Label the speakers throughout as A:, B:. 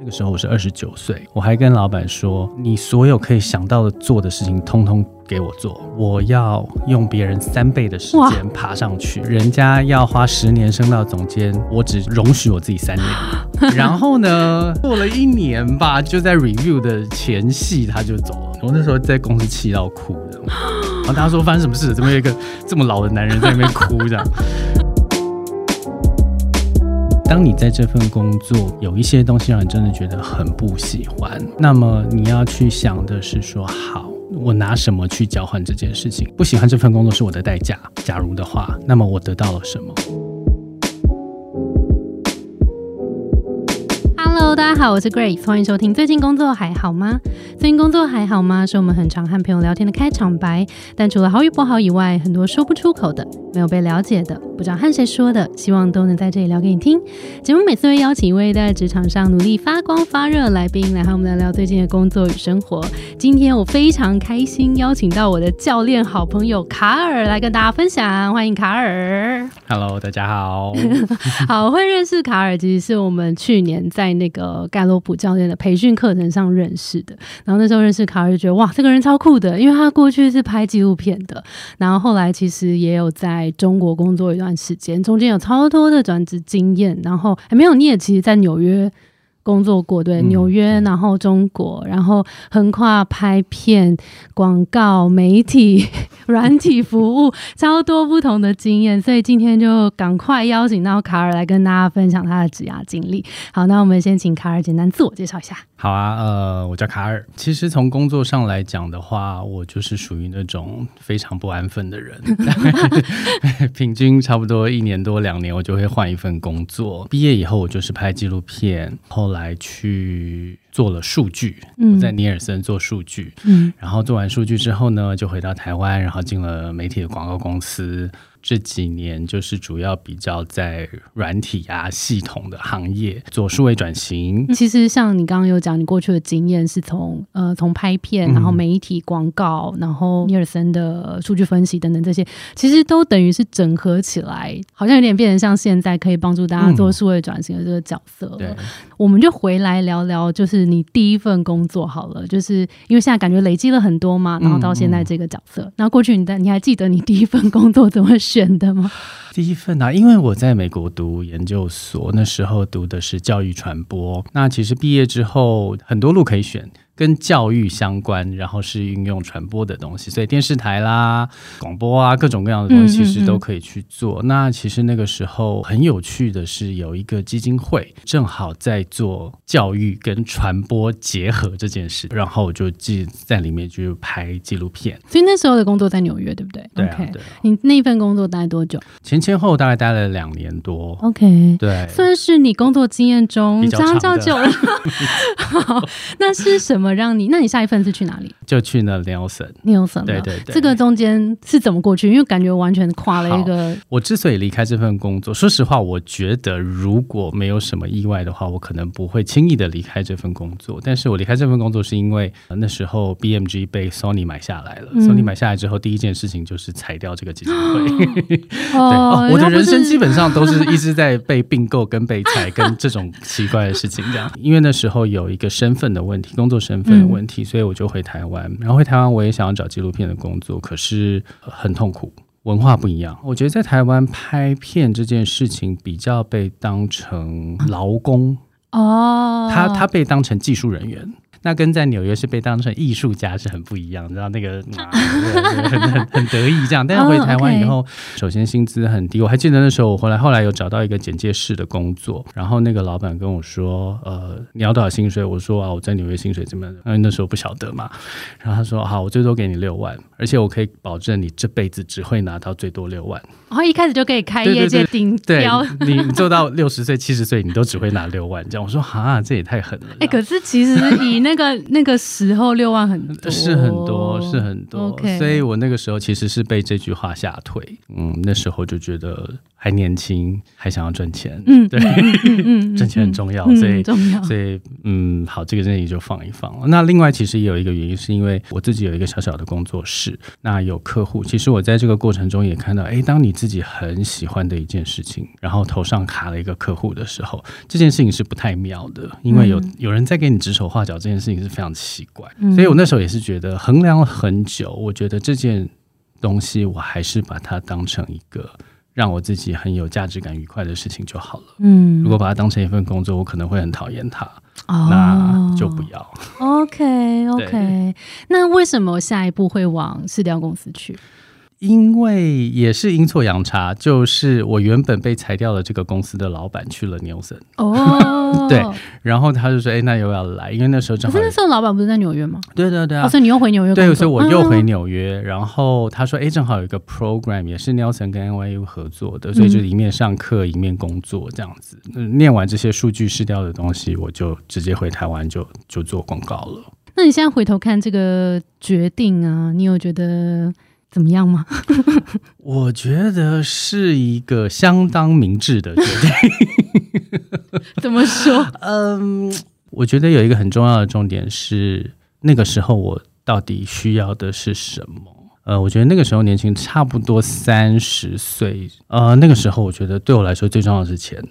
A: 那个时候我是二十九岁，我还跟老板说：“你所有可以想到的做的事情，通通给我做。我要用别人三倍的时间爬上去，人家要花十年升到总监，我只容许我自己三年。然后呢，过了一年吧，就在 review 的前夕他就走了。我那时候在公司气到哭的，然后大家说发生什么事？怎么有一个这么老的男人在那边哭这样？”当你在这份工作有一些东西让你真的觉得很不喜欢，那么你要去想的是说，好，我拿什么去交换这件事情？不喜欢这份工作是我的代价。假如的话，那么我得到了什么
B: ？Hello，大家好，我是 Grace，欢迎收听。最近工作还好吗？最近工作还好吗？是我们很常和朋友聊天的开场白。但除了好与不好以外，很多说不出口的，没有被了解的，不知道和谁说的，希望都能在这里聊给你听。节目每次会邀请一位在职场上努力发光发热的来宾，来和我们聊聊最近的工作与生活。今天我非常开心，邀请到我的教练好朋友卡尔来跟大家分享。欢迎卡尔。
A: Hello，大家好。
B: 好，会认识卡尔，其实是我们去年在那个个盖洛普教练的培训课程上认识的。然后那时候认识卡尔，就觉得哇，这个人超酷的，因为他过去是拍纪录片的，然后后来其实也有在中国工作一段时间，中间有超多的转职经验。然后还没有，你也其实，在纽约。工作过对
A: 嗯
B: 纽约，然后中国，然后横跨拍片、广告、媒体、软体服务，超多不同的经验，所以今天就赶快邀请到卡尔来跟大家分享他的职涯经历。好，那我们先请卡尔简单自我介绍一下。
A: 好啊，呃，我叫卡尔。其实从工作上来讲的话，我就是属于那种非常不安分的人，平均差不多一年多两年，我就会换一份工作。毕业以后，我就是拍纪录片，后来去做了数据，
B: 嗯
A: 我在尼尔森做数据，
B: 嗯
A: 然后做完数据之后呢，就回到台湾，然后进了媒体的广告公司。这几年就是主要比较在软体啊系统的行业做数位转型，
B: 其实像你刚刚有讲，你过去的经验是从呃从拍片，然后
A: 嗯
B: 媒体广告，然后尼尔森的数据分析等等这些，其实都等于是整合起来，好像有点变成像现在可以帮助大家做数位转型的这个角色了。
A: 对。
B: 我们就回来聊聊，就是你第一份工作好了，就是因为现在感觉累积了很多嘛，然后到现在这个角色，那、过去你的你还记得你第一份工作怎么选的吗？
A: 第一份啊，因为我在美国读研究所，那时候读的是教育传播。那其实毕业之后很多路可以选，跟教育相关，然后是运用传播的东西，所以电视台啦、广播啊，各种各样的东西其实都可以去做。那其实那个时候很有趣的是，有一个基金会正好在做教育跟传播结合这件事，然后我就记在里面就拍纪录片。
B: 所以那时候的工作在纽约，对不对
A: 对啊
B: o k
A: 对啊，
B: 你那份工作待多久
A: 前前后后大概待了两年多。
B: ？OK，
A: 对，
B: 算是你工作经验中
A: 比较
B: 相
A: 长
B: 久了。好，那是什么让你？那你下一份是去哪里
A: 就去了 Nelson。
B: ？Nielsen
A: 对对对
B: 这个中间是怎么过去？因为感觉完全跨了一个
A: 我之所以离开这份工作，说实话，我觉得如果没有什么意外的话，我可能不会轻易的离开这份工作。但是我离开这份工作是因为、呃那时候 BMG 被 Sony 买下来了、
B: 嗯
A: s o n y 买下来之后，第一件事情就是裁掉这个基金会。对
B: 哦，
A: 我的人生基本上都是一直在被并购、跟被裁、跟这种奇怪的事情这样。因为那时候有一个身份的问题，工作身份的问题，所以我就回台湾。然后回台湾，我也想要找纪录片的工作，可是呃很痛苦。文化不一样，我觉得在台湾拍片这件事情比较被当成劳工，
B: 哦，
A: 他他被当成技术人员。那跟在纽约是被当成艺术家是很不一样，你知道那个、很很很得意这样。但是回台湾以后，首先薪资很低，我还记得那时候我回来后来有找到一个简介室的工作，然后那个老板跟我说，呃，你要多少薪水？我说啊，我在纽约薪水怎么样？因为那时候不晓得嘛。然后他说好，我最多给你六万，而且我可以保证你这辈子只会拿到最多六万。
B: 然后一开始就可以开业界顶
A: 对
B: 标。
A: 你你做到六十岁、七十岁，你都只会拿六万，这样我说啊，这也太狠了啦。
B: 哎、可是其实以那那个那个时候六万很多，
A: 是很多，是很多。所以我那个时候其实是被这句话吓退。嗯，那时候就觉得还年轻，还想要赚钱。
B: 嗯，
A: 对，
B: 嗯
A: 赚钱很重要，
B: 嗯
A: 所以
B: 很重要，
A: 所以，嗯，好，这个建议就放一放。那另外，其实也有一个原因，是因为我自己有一个小小的工作室，那有客户。其实我在这个过程中也看到，哎，当你自己很喜欢的一件事情，然后头上卡了一个客户的时候，这件事情是不太妙的，因为有、
B: 嗯
A: 有人在给你指手画脚，这件事情是非常奇怪。
B: 嗯
A: 所以我那时候也是觉得衡量了很久，我觉得这件东西，我还是把它当成一个让我自己很有价值感、愉快的事情就好了。
B: 嗯
A: 如果把它当成一份工作，我可能会很讨厌它。
B: 哦
A: 那就不要。
B: OK OK。那为什么下一步会往市调公司去？
A: 因为也是阴错阳差，就是我原本被裁掉的这个公司的老板去了 Nielsen，
B: 哦，
A: 对然后他就说：“哎、那要不要来？”因为那时候正好
B: 可是那时候老板不是在纽约吗？
A: 对对对啊
B: 哦，，所以你又回纽约工作？
A: 对，所以我又回
B: 嗯
A: 纽约。然后他说：“哎、正好有一个 program 也是 Nielsen 跟 NYU 合作的，所以就一面上课一面工作这样子。嗯念完这些数据失掉的东西，我就直接回台湾就就做广告了。
B: 那你现在回头看这个决定啊，你有觉得怎么样吗？
A: 我觉得是一个相当明智的决定。
B: 怎么说？
A: 嗯，我觉得有一个很重要的重点是，那个时候我到底需要的是什么？呃，我觉得那个时候年轻，差不多三十岁，呃，那个时候我觉得对我来说最重要的是钱，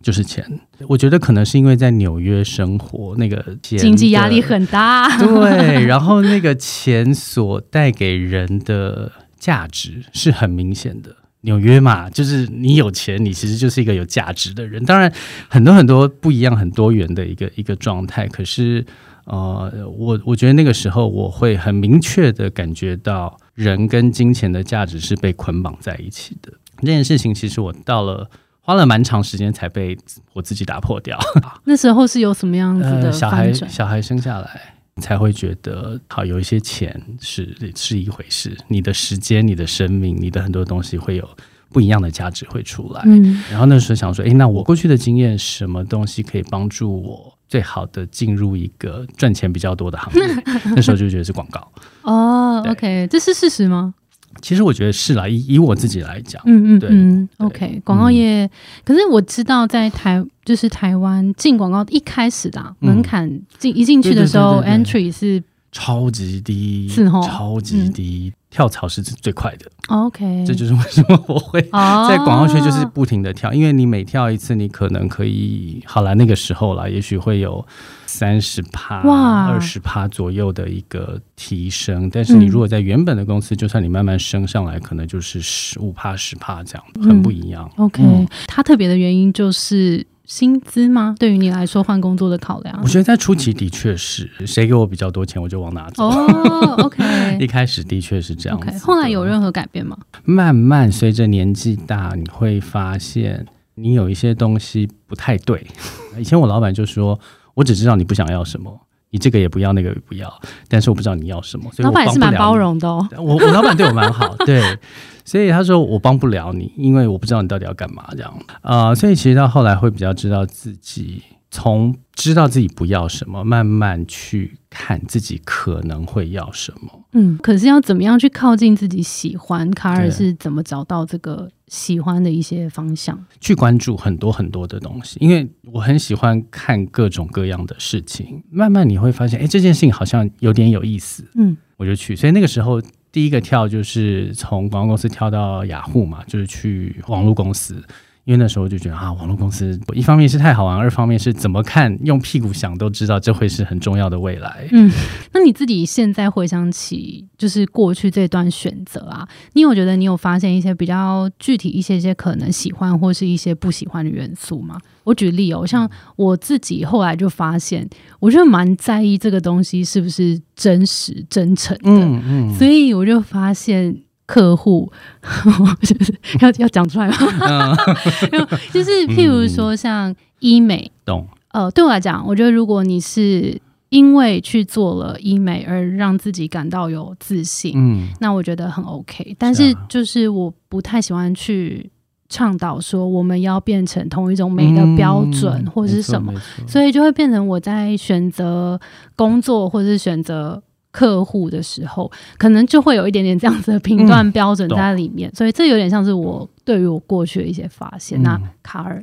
A: 就是钱。我觉得可能是因为在纽约生活，那个钱
B: 经济压力很大。
A: 对，然后那个钱所带给人的价值是很明显的。纽约嘛，就是你有钱，你其实就是一个有价值的人。当然，很多很多不一样、很多元的一个一个状态。可是，呃，我我觉得那个时候我会很明确的感觉到，人跟金钱的价值是被捆绑在一起的。这件事情，其实我到了花了蛮长时间才被我自己打破掉。
B: 那时候是有什么样子的
A: 呃、小孩？小孩生下来才会觉得，好有一些钱是是一回事，你的时间、你的生命、你的很多东西会有不一样的价值会出来。
B: 嗯
A: 然后那时候想说，诶，那我过去的经验，什么东西可以帮助我最好的进入一个赚钱比较多的行业？那时候就觉得是广告。
B: 哦
A: 对
B: ，OK，这是事实吗？
A: 其实我觉得是啦，以以我自己来讲，嗯
B: 嗯嗯嗯
A: 对
B: ，OK，广告业。可是我知道在台，就是台湾进广告一开始的啊
A: 嗯。
B: 门槛进一进去的时候
A: 对对对
B: ，entry 是
A: 超级低，
B: 是哦
A: 超级低，跳槽是最快的。
B: OK，
A: 这就是为什么我会
B: 哦，
A: 在广告圈就是不停的跳，因为你每跳一次，你可能可以好了，那个时候了，也许会有三十趴、
B: 哇
A: 二十趴左右的一个提升。但是你
B: 嗯
A: 如果在原本的公司，就算你慢慢升上来，可能就是十五趴、十趴这样，
B: 嗯
A: 很不一样。
B: OK，、
A: 嗯
B: 它特别的原因就是薪资吗？对于你来说，换工作的考量
A: 我？觉得在初期的确是，谁给我比较多钱，我就往哪走。
B: 哦，OK
A: 一开始的确是这样子
B: OK，后来有任何改变吗？
A: 慢慢随着年纪大，你会发现你有一些东西不太对。以前我老板就说：“我只知道你不想要什么，你这个也不要，那个也不要，但是我不知道你要什么。”所以我
B: 老板也是蛮。包容的哦。
A: 我我老板对我蛮好，对，所以他说我帮不了你，因为我不知道你到底要干嘛这样啊、呃所以其实到后来会比较知道自己从知道自己不要什么，慢慢去看自己可能会要什么。
B: 嗯，可是要怎么样去靠近自己喜欢？卡尔是怎么找到这个喜欢的一些方向？
A: 去关注很多很多的东西，因为我很喜欢看各种各样的事情。慢慢你会发现，哎，这件事情好像有点有意思，
B: 嗯
A: 我就去。所以那个时候第一个跳就是从广告公司跳到雅虎嘛，就是去网络公司。因为那时候就觉得啊，网络公司一方面是太好玩，二方面是怎么看用屁股想都知道这会是很重要的未来。
B: 嗯，那你自己现在回想起，就是过去这段选择啊，你有觉得你有发现一些比较具体一些些可能喜欢或是一些不喜欢的元素吗？我举例哦，像我自己后来就发现，我就蛮在意这个东西是不是真实真诚的，
A: 嗯嗯，
B: 所以我就发现。客户。就是要要讲出来吗？就是譬如说像医美，
A: 懂。
B: 呃，对我来讲，我觉得如果你是因为去做了医美而让自己感到有自信，
A: 嗯。
B: 那我觉得很 OK。但
A: 是
B: 就是我不太喜欢去倡导说我们要变成同一种美的标准、或者是什么，所以就会变成我在选择工作或者是选择客户的时候，可能就会有一点点这样子的评断标准在里面，所以这有点像是我对于我过去的一些发现。
A: 嗯。
B: 那卡尔，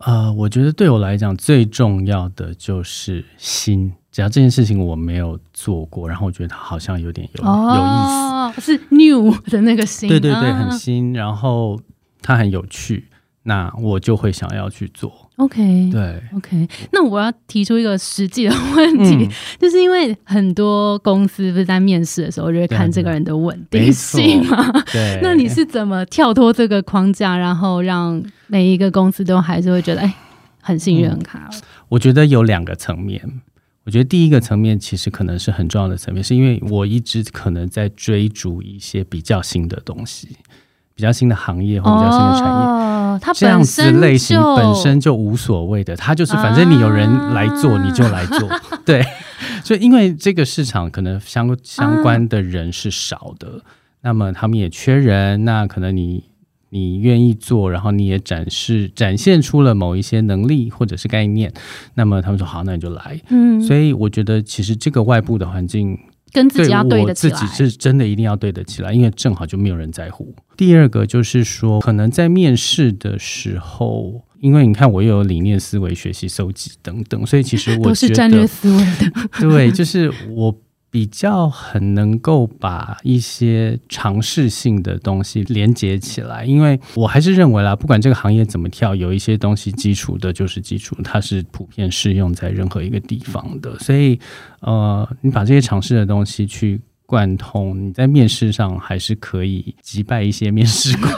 A: 呃，我觉得对我来讲最重要的就是心。只要这件事情我没有做过，然后我觉得它好像有点有、有意思，
B: 哦，是 new 的那个新，
A: 对对对，
B: 啊。
A: 很新，然后它很有趣，那我就会想要去做。
B: OK。
A: 对
B: ，OK，那我要提出一个实际的问题，
A: 嗯
B: 就是因为很多公司不是在面试的时候就会看这个人的稳定性吗？
A: 对，
B: 那你是怎么跳脱这个框架，然后让每一个公司都还是会觉得哎、很信任卡尔？
A: 我觉得有两个层面。我觉得第一个层面其实可能是很重要的层面，是因为我一直可能在追逐一些比较新的东西，比较新的行业或比较新的产业。
B: 哦，它
A: 这样子类型本身就无所谓的，它就是反正你有人来做，
B: 啊
A: 你就来做。对，所以因为这个市场可能相相关的人是少的，那么他们也缺人，那可能你你愿意做，然后你也展示展现出了某一些能力或者是概念，那么他们说好，那你就来。
B: 嗯，
A: 所以我觉得其实这个外部的环境
B: 跟自己要对
A: 我
B: 得起来。
A: 自己是真的一定要对得起来，因为正好就没有人在乎。第二个就是说，可能在面试的时候，因为你看我又有理念思维、学习、搜集等等，所以其实我
B: 都是
A: 觉
B: 战略
A: 得
B: 思维的，
A: 对，就是我。比较很能够把一些尝试性的东西连接起来，因为我还是认为啦，不管这个行业怎么跳，有一些东西基础的就是基础，它是普遍适用在任何一个地方的。所以，呃，你把这些尝试的东西去贯通，你在面试上还是可以击败一些面试官，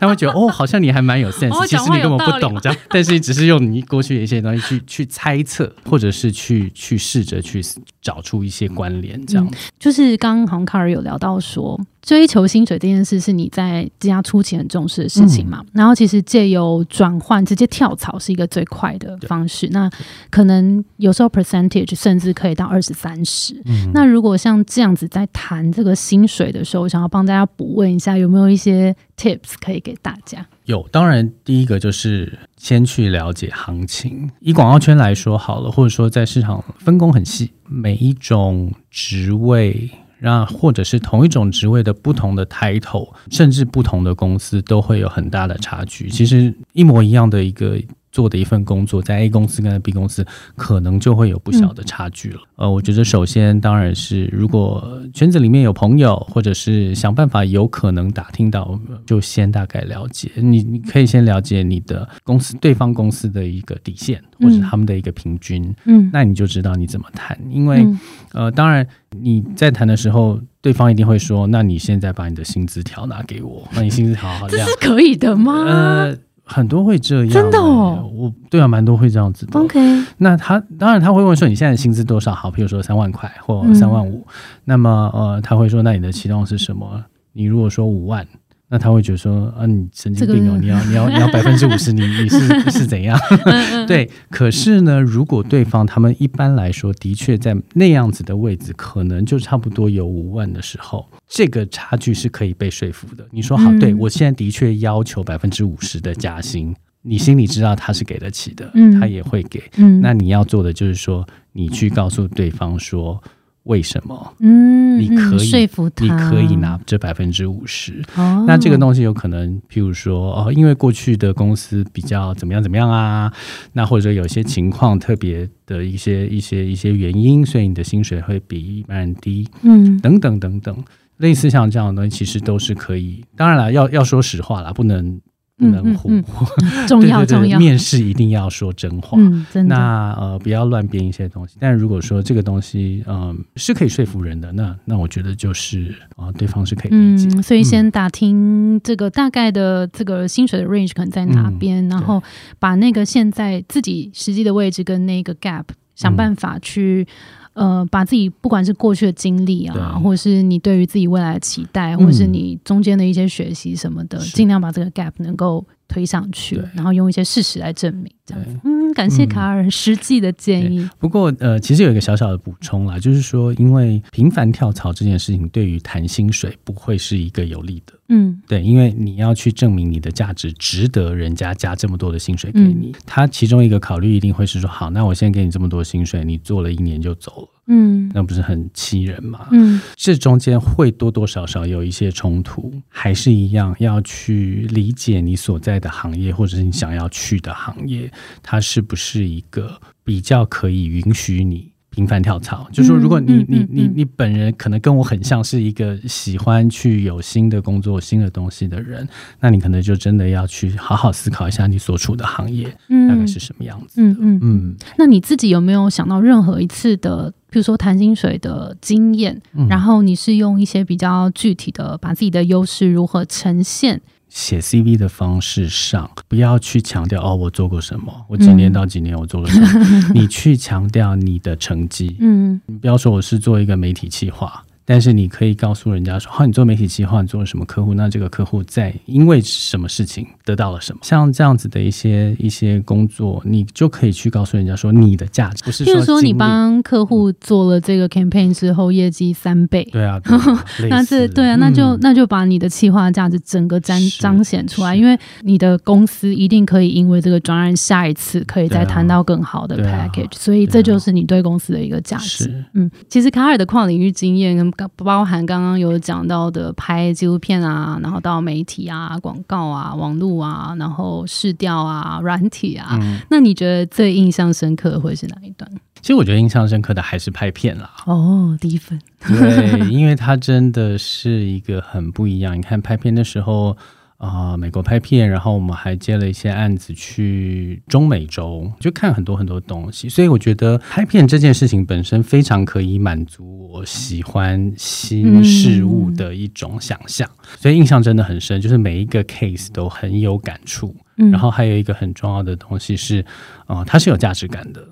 A: 他会觉得哦，好像你还蛮有 sense，其实你根本不懂这样，但是你只是用你过去的一些东西去去猜测，或者是去去试着去找出一些关联，这样。
B: 就是刚刚好像卡尔有聊到说，追求薪水这件事是你在职涯初期很重视的事情
A: 嗯
B: 嘛。然后其实借由转换直接跳槽是一个最快的方式。那可能有时候 percentage 甚至可以到二十三十。
A: 嗯
B: 那如果像这样子在谈这个薪水的时候，我想要帮大家补问一下，有没有一些 tips 可以给大家？
A: 有，当然第一个就是先去了解行情。以广告圈来说好了，或者说在市场分工很细，每一种职位。那或者是同一种职位的不同的 title，甚至不同的公司都会有很大的差距。其实一模一样的一个做的一份工作，在 A 公司跟 B 公司可能就会有不小的差距了。呃，我觉得首先当然是如果圈子里面有朋友，或者是想办法有可能打听到，就先大概了解。你你可以先了解你的公司对方公司的一个底线，或者他们的一个平均，
B: 嗯，
A: 那你就知道你怎么谈。因为、
B: 嗯
A: 呃，当然你在谈的时候，对方一定会说：“那你现在把你的薪资条拿给我，那你薪资条好这样。
B: 这是可以的吗、
A: 呃，很多会这样、
B: 真的哦
A: 欸我对啊，蛮多会这样子的。
B: o k
A: 那他当然他会问说你现在薪资多少？好，比如说三万块或
B: 嗯
A: 三万五、那么呃他会说那你的期望是什么？你如果说五万，那他会觉得说啊你神经病哦，你要你要你要 百分之五十，你你是 是怎样？
B: 嗯
A: 对，可是呢，如果对方他们一般来说的确在那样子的位置，可能就差不多有五万的时候，这个差距是可以被说服的。你说好，
B: 嗯
A: 对我现在的确要求百分之五十的加薪，你心里知道他是给得起的，
B: 嗯
A: 他也会给。
B: 嗯，
A: 那你要做的就是说，你去告诉对方说为什么？
B: 嗯，
A: 你可以
B: 嗯说服他，
A: 你可以拿这百分之五十。
B: 哦，
A: 那这个东西有可能，譬如说，哦，因为过去的公司比较怎么样怎么样啊，那或者有些情况特别的一些一些一些原因，所以你的薪水会比一般人低，
B: 嗯。
A: 等等等等，类似像这样的东西，其实都是可以。当然了，要要说实话啦，不能不能唬，
B: 嗯嗯 重要重要，
A: 面试一定要说真话。
B: 嗯，真的，
A: 那呃，不要乱编一些东西。但如果说这个东西，嗯、是可以说服人的，那那我觉得就是啊、对方是可以理解。
B: 嗯，所以先打听这个大概的这个薪水的 range 可能在哪边，然后把那个现在自己实际的位置跟那个 gap 想办法去。呃，把自己不管是过去的经历啊，或者是你对于自己未来的期待，或者是你中间的一些学习什么的，
A: 是。
B: 尽量把这个 gap 能够推上去
A: 对，
B: 然后用一些事实来证明，这样子。嗯，感谢卡尔实际的建议。
A: 不过，呃，其实有一个小小的补充啦，就是说，因为频繁跳槽这件事情，对于谈薪水不会是一个有利的。
B: 嗯。
A: 对，因为你要去证明你的价值值得人家加这么多的薪水给你，他其中一个考虑一定会是说，好，那我先给你这么多薪水，你做了一年就走了，
B: 嗯
A: 那不是很气人吗？
B: 嗯
A: 这中间会多多少少有一些冲突，还是一样要去理解你所在的行业，或者是你想要去的行业，它是不是一个比较可以允许你。频繁跳槽，就说如果你
B: 嗯嗯嗯
A: 你你你本人可能跟我很像是一个喜欢去有新的工作、新的东西的人，那你可能就真的要去好好思考一下你所处的行业
B: 嗯，
A: 大概是什么样子。
B: 嗯嗯
A: 嗯，
B: 那你自己有没有想到任何一次的，比如说谈薪水的经验？
A: 嗯
B: 然后你是用一些比较具体的，把自己的优势如何呈现？
A: 写 CV 的方式上，不要去强调哦，我做过什么，我几年到几年我做过什么，你去强调你的成绩。
B: 嗯
A: 你不要说我是做一个媒体企划，但是你可以告诉人家说，好，你做媒体计划，你做了什么客户？那这个客户在因为什么事情得到了什么？像这样子的一些一些工作，你就可以去告诉人家说你的价值，不是
B: 譬如说你帮客户做了这个 campaign 之后，业绩三倍。
A: 对啊，对啊
B: 那这对啊，那就、
A: 嗯
B: 那就把你的企划价值整个彰彰显出来，因为你的公司一定可以因为这个专案，下一次可以再谈到更好的 package，、所以这就是你对公司的一个价值。
A: 是
B: 嗯，其实卡尔的跨领域经验跟包含刚刚有讲到的拍纪录片啊，然后到媒体啊、广告啊、网络啊，然后试调啊、软体啊，
A: 嗯，
B: 那你觉得最印象深刻的会是哪一段？
A: 其实我觉得印象深刻的还是拍片啦。
B: 哦，第一份，
A: 对，因为它真的是一个很不一样。你看拍片的时候，啊、美国拍片，然后我们还接了一些案子去中美洲，就看很多很多东西。所以我觉得拍片这件事情本身非常可以满足我喜欢新事物的一种想象，所以印象真的很深，就是每一个 case 都很有感触。
B: 嗯
A: 然后还有一个很重要的东西是，啊，它是有价值感的。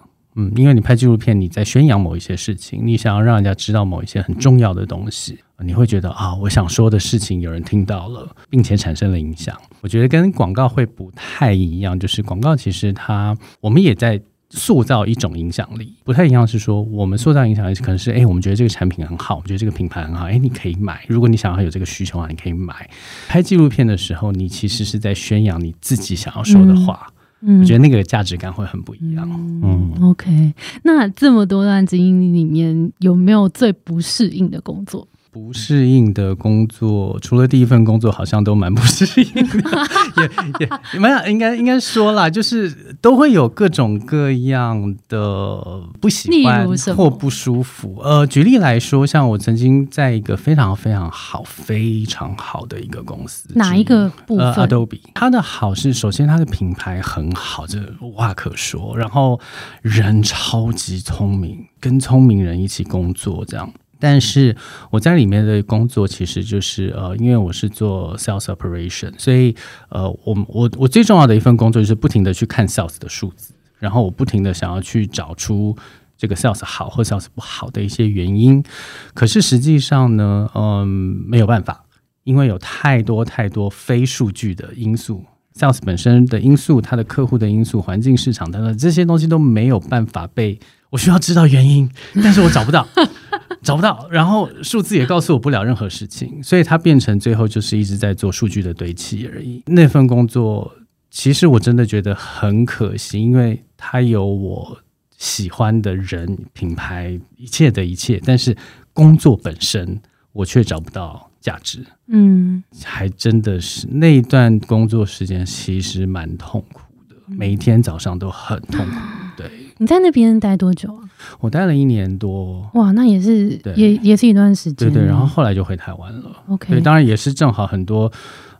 A: 嗯，因为你拍纪录片，你在宣扬某一些事情，你想要让人家知道某一些很重要的东西，你会觉得啊，我想说的事情有人听到了，并且产生了影响。我觉得跟广告会不太一样，就是广告其实它我们也在塑造一种影响力，不太一样是说我们塑造影响力可能是哎，我们觉得这个产品很好，我们觉得这个品牌很好，哎，你可以买。如果你想要有这个需求啊，你可以买。拍纪录片的时候，你其实是在宣扬你自己想要说的话。我觉得那个价值感会很不一样。嗯
B: ，OK，那这么多段经历里面，有没有最不适应的工作？
A: 不适应的工作，除了第一份工作，好像都蛮不适应的，也也也没有，应该应该说啦，就是都会有各种各样的不喜欢或不舒服。呃，举例来说，像我曾经在一个非常非常好、非常好的一个公司，
B: 哪一个部分？
A: 呃，Adobe，它的好是首先它的品牌很好，这无话可说。然后人超级聪明，跟聪明人一起工作这样。但是我在里面的工作其实就是呃，因为我是做 sales operation，所以呃，我我我最重要的一份工作就是不停的去看 sales 的数字，然后我不停的想要去找出这个 sales 好或 sales 不好的一些原因。可是实际上呢，嗯，没有办法，因为有太多太多非数据的因素。sales 本身的因素，它的客户的因素、环境、市场等等这些东西都没有办法被我需要知道原因，但是我找不到，找不到，然后数字也告诉我不了任何事情，所以它变成最后就是一直在做数据的堆砌而已。那份工作其实我真的觉得很可惜，因为它有我喜欢的人、品牌、一切的一切，但是工作本身我却找不到价值。
B: 嗯，
A: 还真的是那一段工作时间其实蛮痛苦的，每一天早上都很痛苦。对
B: 你在那边待多久啊？
A: 我待了一年多，
B: 哇，那也是
A: 对
B: 也也是一段时间。
A: 对对，然后后来就回台湾了。
B: OK，
A: 对，当然也是正好很多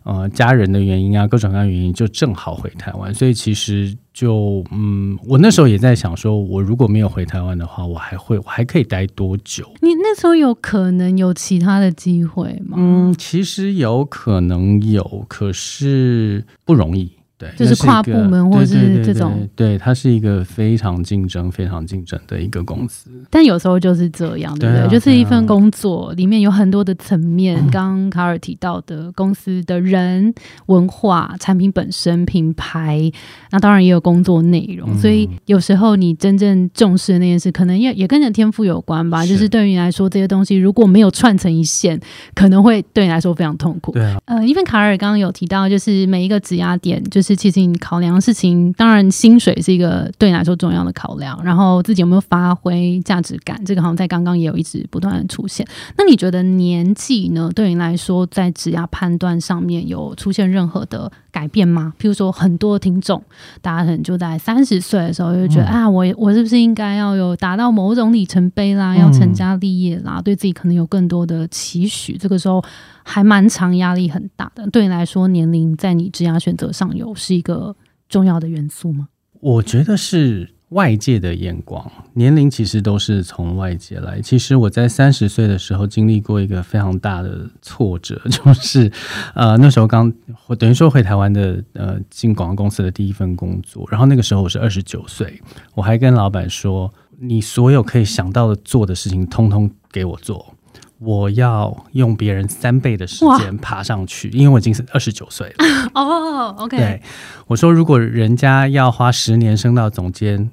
A: 呃家人的原因啊，各种各样的原因，就正好回台湾。所以其实就嗯，我那时候也在想说，我如果没有回台湾的话，我还会我还可以待多久？
B: 你那时候有可能有其他的机会吗？
A: 嗯，其实有可能有，可是不容易。对，
B: 就是跨部门或是
A: 对对对
B: 这种
A: 对，对，它是一个非常竞争、非常竞争的一个公司。
B: 但有时候就是这样，对不对？
A: 对啊
B: 就是一份工作里面有很多的层面，刚刚卡尔提到的公司的人、文化、产品本身、品牌，那当然也有工作内容。
A: 嗯
B: 所以有时候你真正重视的那件事，可能也也跟你的天赋有关吧。
A: 是
B: 就是对于你来说，这些东西如果没有串成一线，可能会对你来说非常痛苦。
A: 对啊，
B: 呃，因为卡尔刚刚有提到，就是每一个质押点，就是其实你考量的事情，当然薪水是一个对你来说重要的考量，然后自己有没有发挥价值感，这个好像在刚刚也有一直不断的出现。那你觉得年纪呢，对你来说在质押判断上面有出现任何的改变吗？譬如说，很多听众，大家可能就在三十岁的时候就觉得、
A: 嗯
B: 啊，我我是不是应该要有达到某种里程碑啦，要成家立业啦，对自己可能有更多的期许，这个时候还蛮长，压力很大的。对你来说，年龄在你职业选择上有是一个重要的元素吗？
A: 我觉得是外界的眼光，年龄其实都是从外界来。其实我在三十岁的时候经历过一个非常大的挫折，就是呃那时候刚等于说回台湾的呃进广告公司的第一份工作，然后那个时候我是二十九岁，我还跟老板说，你所有可以想到的做的事情，通通给我做。我要用别人三倍的时间爬上去，因为我已经是二十九岁了。
B: 哦，OK，
A: 对，我说如果人家要花十年升到总监，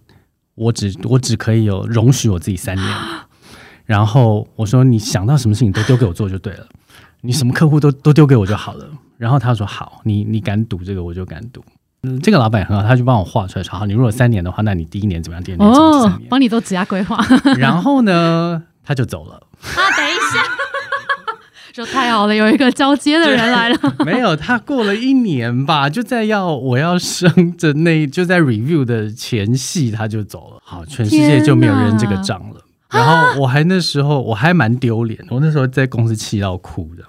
A: 我只我只可以有容许我自己三年。然后我说你想到什么事情都丢给我做就对了，你什么客户都都丢给我就好了。然后他说好，你你敢赌这个我就敢赌。嗯，这个老板也很好，他就帮我画出来说好，你如果三年的话，那你第一年怎么样，第二年怎么样。
B: 帮你做职业规划。
A: 然后呢，他就走了。
B: 啊，等一下，说太好了，有一个交接的人来了。
A: 没有，他过了一年吧，就在要我要升的那，就在 review 的前夕，他就走了。好，全世界就没有人这个账了。然后我还那时候我还蛮丢脸，我那时候在公司气到哭的，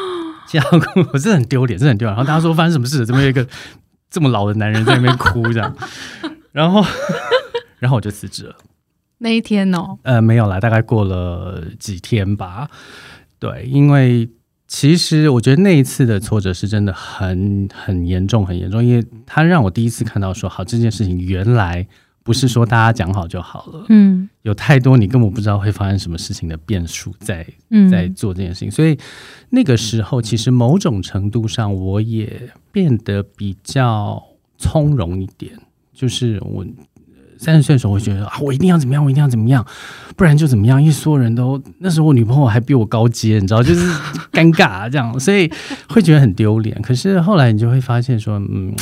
A: 气到哭，我真的很丢脸，真的很丢脸。然后大家说发生什么事了？怎么有一个 这么老的男人在那边哭这样？然后，然后我就辞职了。
B: 那一天哦，
A: 呃，没有啦，大概过了几天吧。对，因为其实我觉得那一次的挫折是真的很很严重，很严重，因为它让我第一次看到说，好，这件事情原来不是说大家讲好就好了，
B: 嗯。
A: 有太多你根本不知道会发生什么事情的变数在
B: 嗯，
A: 在做这件事情，所以那个时候其实某种程度上我也变得比较从容一点，就是我三十岁的时候会觉得啊，我一定要怎么样，我一定要怎么样，不然就怎么样，因为所有人都那时候我女朋友还比我高阶，你知道，就是尴尬、啊、这样，所以会觉得很丢脸。可是后来你就会发现说，嗯，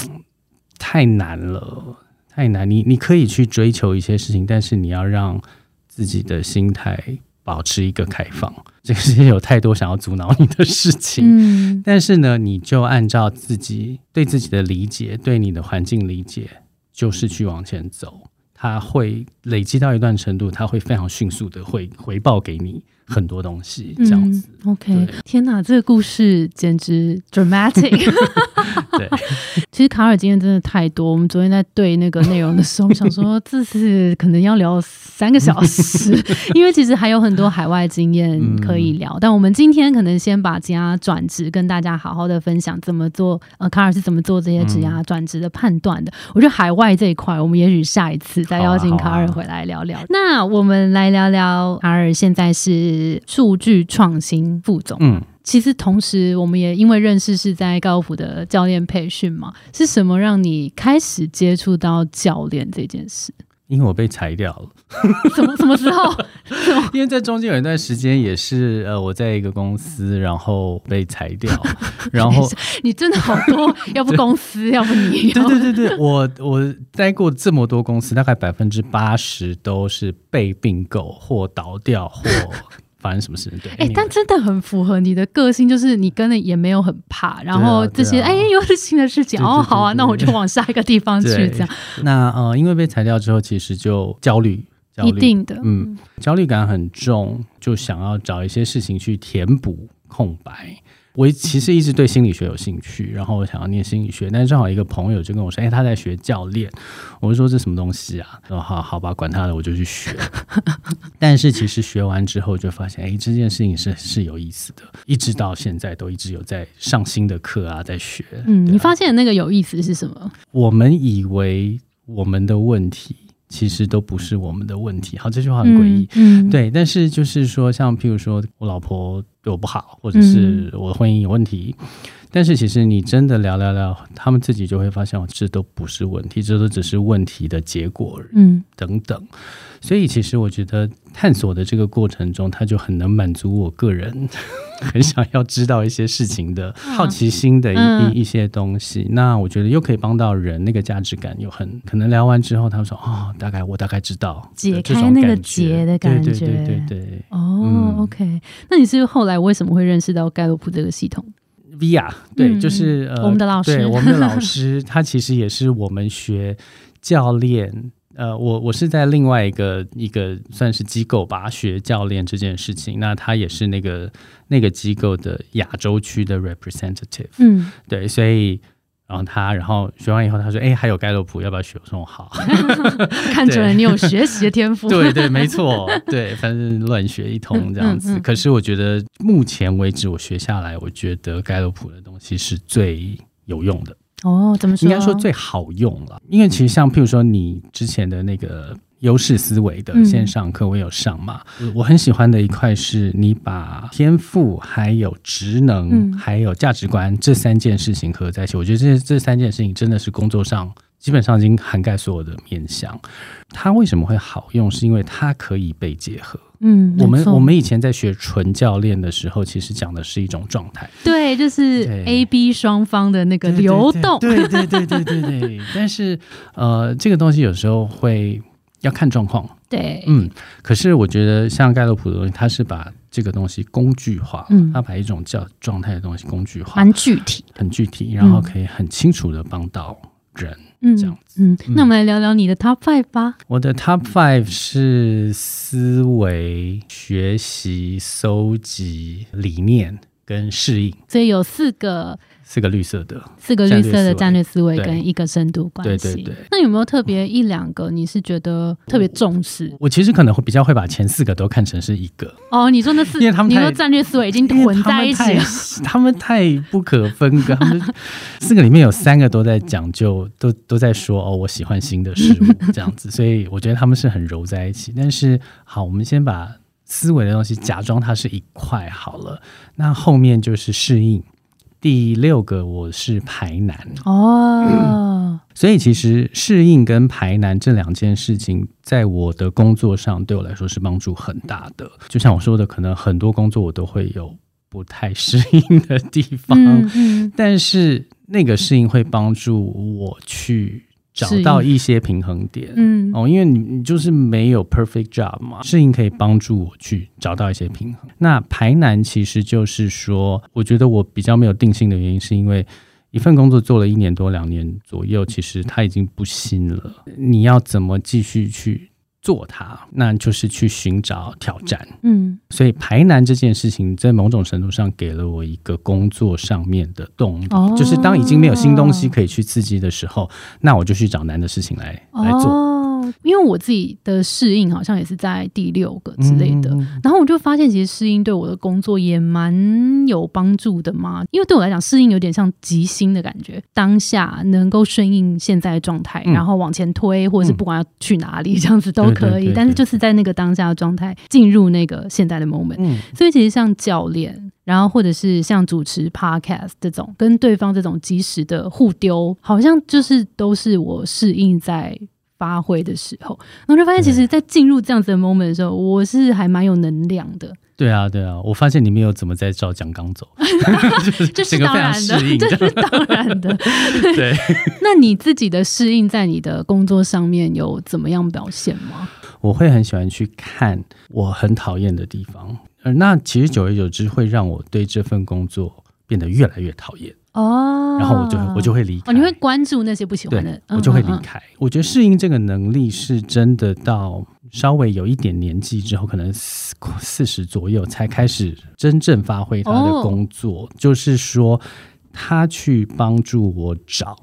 A: 太难了。太难，你你可以去追求一些事情，但是你要让自己的心态保持一个开放。这个世界有太多想要阻挠你的事情，
B: 嗯
A: 但是呢，你就按照自己对自己的理解，对你的环境理解，就是去往前走。它会累积到一段程度，它会非常迅速的会回报给你很多东西，这样子。
B: 嗯、OK，天哪，这个故事简直 dramatic。
A: 对，
B: 其实卡尔今天真的太多，我们昨天在对那个内容的时候，想说这次可能要聊三个小时，因为其实还有很多海外经验可以聊。但我们今天可能先把职涯转职跟大家好好的分享怎么做，呃，卡尔是怎么做这些职涯转职的判断的。我觉得海外这一块，我们也许下一次再邀请卡尔回来聊聊。那我们来聊聊卡尔现在是数据创新副总。
A: 嗯。
B: 其实同时，我们也因为认识是在高尔夫的教练培训嘛，是什么让你开始接触到教练这件事？
A: 因为我被裁掉了，
B: 什么什么时候？
A: 因为在中间有一段时间也是呃，我在一个公司，然后被裁掉，然后
B: 你真的好多，要不公司，要不你，
A: 对对对对，我我待过这么多公司，大概百分之八十都是被并购或倒掉或发生什么事？情。对，
B: 哎、但真的很符合你的个性，就是你跟的也没有很怕，然后这些哎、又是新的事情，哦，好啊，那我就往下一个地方去，
A: 对
B: 这样。
A: 那呃，因为被裁掉之后，其实就焦虑，焦
B: 一，定的，
A: 嗯
B: 嗯。
A: 焦虑感很重，就想要找一些事情去填补空白。我其实一直对心理学有兴趣，然后我想要念心理学，但是正好一个朋友就跟我说：“哎、他在学教练。”我就说：“这什么东西啊？”说：“好好吧，管他的，我就去学。”但是其实学完之后就发现，哎、这件事情是是有意思的，一直到现在都一直有在上新的课啊，在学。
B: 嗯，
A: 啊
B: 你发现那个有意思是什么？
A: 我们以为我们的问题其实都不是我们的问题。好，这句话很诡异。
B: 嗯，嗯，
A: 对，但是就是说，像譬如说我老婆对我不好，或者是我的婚姻有问题，但是其实你真的聊聊聊，他们自己就会发现，哦，这都不是问题，这都只是问题的结果
B: 嗯
A: 等等。所以其实我觉得探索的这个过程中，它就很能满足我个人很想要知道一些事情的好奇心的一、
B: 嗯
A: 一一些东西。那我觉得又可以帮到人，那个价值感又很可能聊完之后，他们说哦，大概我大概知道
B: 解开那个结的感
A: 对
B: 觉
A: 对对对对。
B: 哦、
A: 嗯
B: o k 那你是后来为什么会认识到盖洛普这个系统
A: ？Via 对，
B: 嗯
A: 就是呃，
B: 我们的老师
A: 对我们的老师，他其实也是我们学教练。呃，我我是在另外一个一个算是机构吧，学教练这件事情。那他也是那个那个机构的亚洲区的 representative，
B: 嗯，
A: 对，所以然后他然后学完以后，他说：“哎、还有盖洛普，要不要学？”我说：“好。
B: 看出来你有学习的天赋。
A: 对对，没错，对，反正乱学一通这样子。
B: 嗯嗯嗯
A: 可是我觉得目前为止，我学下来，我觉得盖洛普的东西是最有用的。
B: 哦，怎么说？
A: 应该说最好用了，因为其实像譬如说你之前的那个优势思维的
B: 嗯
A: 线上课，我有上嘛。我我很喜欢的一块是你把天赋、还有职能、
B: 嗯
A: 还有价值观这三件事情合在一起。我觉得这这三件事情真的是工作上基本上已经涵盖所有的面向。它为什么会好用？是因为它可以被结合。
B: 嗯，
A: 我们我们以前在学纯教练的时候，其实讲的是一种状态。
B: 对，就是 A、B 双方的那个流动。
A: 对对对对对对对。但是呃，这个东西有时候会要看状况，
B: 对，
A: 嗯。可是我觉得像盖洛普的东西，他是把这个东西工具化，
B: 嗯
A: 它把一种叫状态的东西工具化，
B: 蛮具体。
A: 很具体，然后可以很清楚的帮到人。
B: 嗯，
A: 这样子
B: 嗯，那我们来聊聊你的 Top Five 吧。
A: 我的 Top Five 是思维、学习、搜集、理念跟适应，
B: 所以有四个
A: 四个绿色的。
B: 四个绿色的战
A: 战
B: 略思维跟一个深度关系。
A: 对对对
B: 那有没有特别一两个你是觉得特别重视？
A: 我其实可能会比较会把前四个都看成是一个，
B: 哦，你说那四，
A: 因为他们太
B: 你说战略思维已经混在一起了。
A: 他们太，他们太不可分割。他们四个里面有三个都在讲究，都都在说哦，我喜欢新的事物 这样子，所以我觉得他们是很揉在一起。但是好，我们先把思维的东西假装它是一块好了，那后面就是适应。第六个我是排难，
B: 哦，
A: 所以其实适应跟排难这两件事情，在我的工作上对我来说是帮助很大的。就像我说的，可能很多工作我都会有不太适应的地方，
B: 嗯嗯，
A: 但是那个适应会帮助我去找到一些平衡点。
B: 嗯
A: 哦，因为你你就是没有 perfect job 嘛，适应可以帮助我去找到一些平衡。那排难其实就是说，我觉得我比较没有定性的原因，是因为一份工作做了一年多两年左右，其实它已经不新了。你要怎么继续去做它？那就是去寻找挑战。
B: 嗯
A: 所以排难这件事情，在某种程度上给了我一个工作上面的动力，
B: 哦
A: 就是当已经没有新东西可以去刺激的时候，那我就去找难的事情来来做。
B: 哦，因为我自己的适应好像也是在第六个之类的。
A: 嗯
B: 然后我就发现，其实适应对我的工作也蛮有帮助的嘛。因为对我来讲，适应有点像即兴的感觉，当下能够顺应现在的状态，
A: 嗯
B: 然后往前推，或者是不管要去哪里，这样子都可以。
A: 对对对
B: 但是就是在那个当下的状态，进入那个现在的 moment。
A: 嗯
B: 所以其实像教练，然后或者是像主持 podcast 这种，跟对方这种及时的互丢，好像就是都是我适应在。发挥的时候，然后就发现，其实，在进入这样子的 moment 的时候，我是还蛮有能量的，
A: 对啊，对啊，我发现你没有怎么在照蒋刚走，
B: 这是
A: 个非常
B: 当然的
A: 适应，
B: 这是当然的。
A: 对。
B: 那你自己的适应在你的工作上面有怎么样表现吗？
A: 我会很喜欢去看我很讨厌的地方，呃，那其实久而久之会让我对这份工作变得越来越讨厌，
B: 哦，
A: 然后我就会我就会离开。
B: 哦，你会关注那些不喜欢的
A: 对，，我就会离开。我觉得适应这个能力是真的到稍微有一点年纪之后，可能四四十左右才开始真正发挥他的工作，就是说他去帮助我找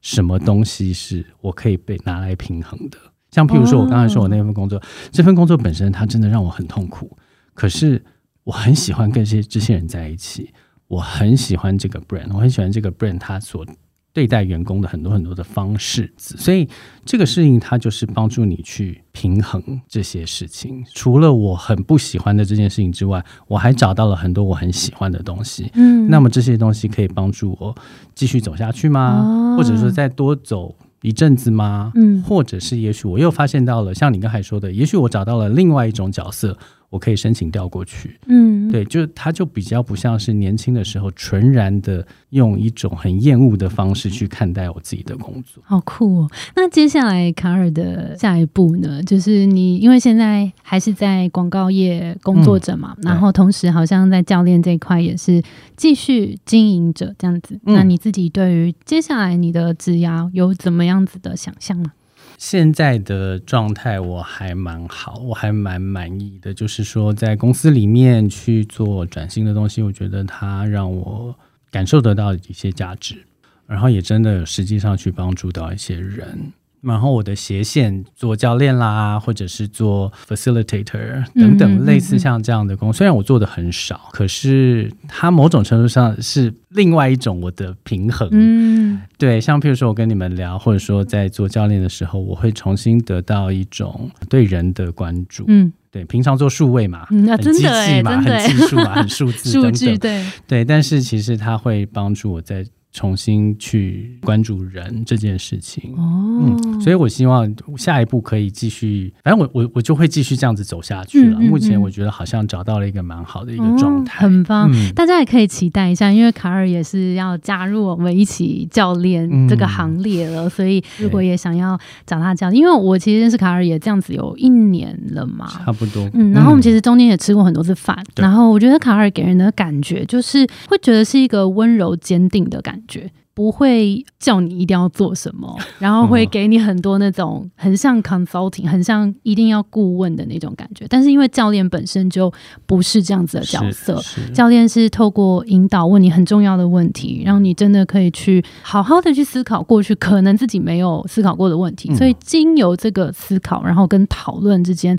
A: 什么东西是我可以被拿来平衡的。像譬如说，我刚才说我那份工作，这份工作本身它真的让我很痛苦，可是我很喜欢跟这些这些人在一起，我很喜欢这个 brand，我很喜欢这个 brand 它所。对待员工的很多很多的方式，所以这个适应它就是帮助你去平衡这些事情。除了我很不喜欢的这件事情之外，我还找到了很多我很喜欢的东西。嗯，那么这些东西可以帮助我继续走下去吗？或者说再多走一阵子吗？嗯，或者是也许我又发现到了，像你刚才说的，也许我找到了另外一种角色。我可以申请调过去，嗯，对，就他就比较不像是年轻的时候，纯然的用一种很厌恶的方式去看待我自己的工作，
B: 好酷哦。那接下来卡尔的下一步呢？就是你因为现在还是在广告业工作者嘛，然后同时好像在教练这一块也是继续经营者这样子。那你自己对于接下来你的职涯有怎么样子的想象吗？
A: 现在的状态我还蛮好，我还蛮满意的。就是说，在公司里面去做转型的东西，我觉得它让我感受得到一些价值，然后也真的实际上去帮助到一些人。然后我的斜线做教练啦，或者是做 facilitator 等等，类似像这样的工，虽然我做的很少，可是它某种程度上是另外一种我的平衡。嗯，对，像譬如说我跟你们聊，或者说在做教练的时候，我会重新得到一种对人的关注。嗯，对，平常做数位嘛，很机器嘛，很技术嘛，很数字 等等，
B: 对
A: 对，但是其实它会帮助我在。重新去关注人这件事情哦，嗯，所以我希望下一步可以继续，反正我我我就会继续这样子走下去了。目前我觉得好像找到了一个蛮好的一个状态，
B: 很棒。大家也可以期待一下，因为卡尔也是要加入我们一起教练这个行列了。所以如果也想要找他教，因为我其实认识卡尔也这样子有一年了嘛，
A: 差不多。
B: 嗯，然后我们其实中间也吃过很多次饭，然后我觉得卡尔给人的感觉就是会觉得是一个温柔坚定的感。觉不会叫你一定要做什么，然后会给你很多那种很像 consulting，很像一定要顾问的那种感觉。但是因为教练本身就不是这样子的角色，教练是透过引导问你很重要的问题，让你真的可以去好好的去思考过去可能自己没有思考过的问题。所以经由这个思考，然后跟讨论之间。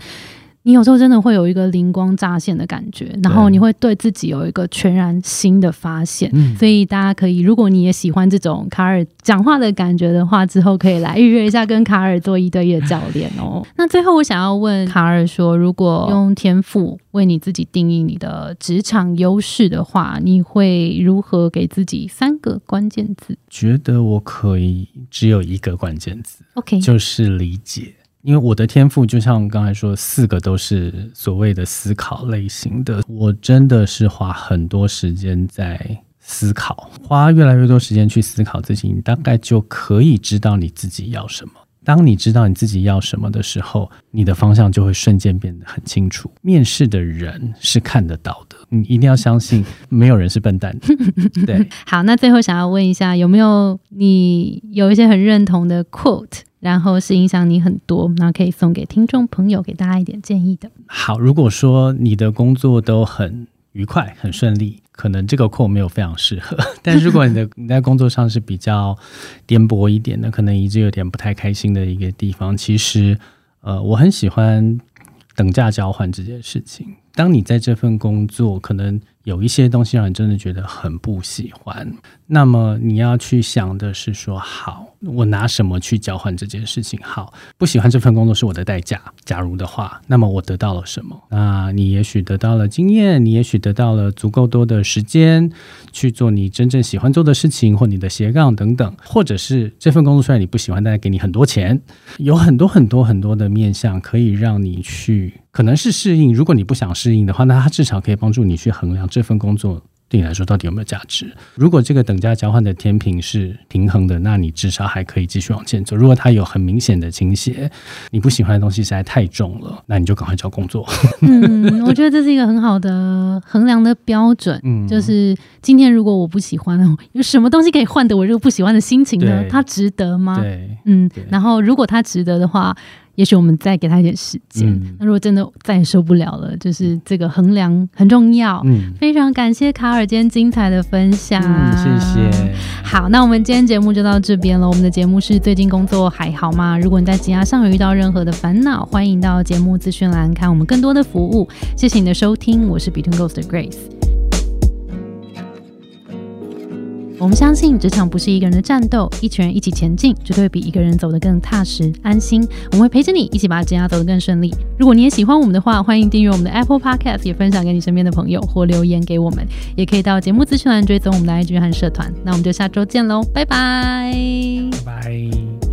B: 你有时候真的会有一个灵光乍现的感觉，然后你会对自己有一个全然新的发现。所以大家可以，如果你也喜欢这种卡尔讲话的感觉的话，之后可以来预约一下跟卡尔做一对一的教练哦。那最后我想要问卡尔说，如果用天赋为你自己定义你的职场优势的话，你会如何给自己三个关键字？
A: 觉得我可以只有一个关键字
B: ，OK，
A: 就是理解。因为我的天赋就像刚才说，四个都是所谓的思考类型的。我真的是花很多时间在思考，花越来越多时间去思考自己，你大概就可以知道你自己要什么。当你知道你自己要什么的时候，你的方向就会瞬间变得很清楚。面试的人是看得到的，你一定要相信，没有人是笨蛋。对，
B: 好，那最后想要问一下，有没有你有一些很认同的 quote？然后是影响你很多，那可以送给听众朋友，给大家一点建议的。
A: 好，如果说你的工作都很愉快、很顺利，可能这个 quote 没有非常适合。但如果你的 你在工作上是比较颠簸一点的，可能一直有点不太开心的一个地方，其实呃，我很喜欢等价交换这件事情。当你在这份工作可能有一些东西让你真的觉得很不喜欢，那么你要去想的是说好。我拿什么去交换这件事情？好，不喜欢这份工作是我的代价。假如的话，那么我得到了什么？那你也许得到了经验，你也许得到了足够多的时间去做你真正喜欢做的事情，或你的斜杠等等，或者是这份工作虽然你不喜欢，但是给你很多钱，有很多很多很多的面向可以让你去，可能是适应。如果你不想适应的话，那它至少可以帮助你去衡量这份工作。对你来说到底有没有价值？如果这个等价交换的天平是平衡的，那你至少还可以继续往前走。如果它有很明显的倾斜，你不喜欢的东西实在太重了，那你就赶快找工作。
B: 嗯，我觉得这是一个很好的衡量的标准。嗯，就是今天如果我不喜欢，有什么东西可以换得我这个不喜欢的心情呢？它值得吗？
A: 对，
B: 嗯。然后如果它值得的话。也许我们再给他一点时间。
A: 嗯
B: 那如果真的再也受不了了，就是这个衡量很重要。
A: 嗯
B: 非常感谢卡尔今天精彩的分享，
A: 嗯，谢谢。
B: 好，那我们今天节目就到这边了。我们的节目是最近工作还好吗？如果你在职涯上有遇到任何的烦恼，欢迎到节目资讯栏看我们更多的服务。谢谢你的收听，我是 Between Ghost 的 Grace。我们相信职场不是一个人的战斗，一群人一起前进，绝对比一个人走得更踏实安心。我们会陪着你一起把职涯走得更顺利。如果你也喜欢我们的话，欢迎订阅我们的 Apple Podcast，也分享给你身边的朋友或留言给我们，也可以到节目资讯栏追踪我们的 IG 和社团。那我们就下周见喽，拜拜。
A: 拜拜。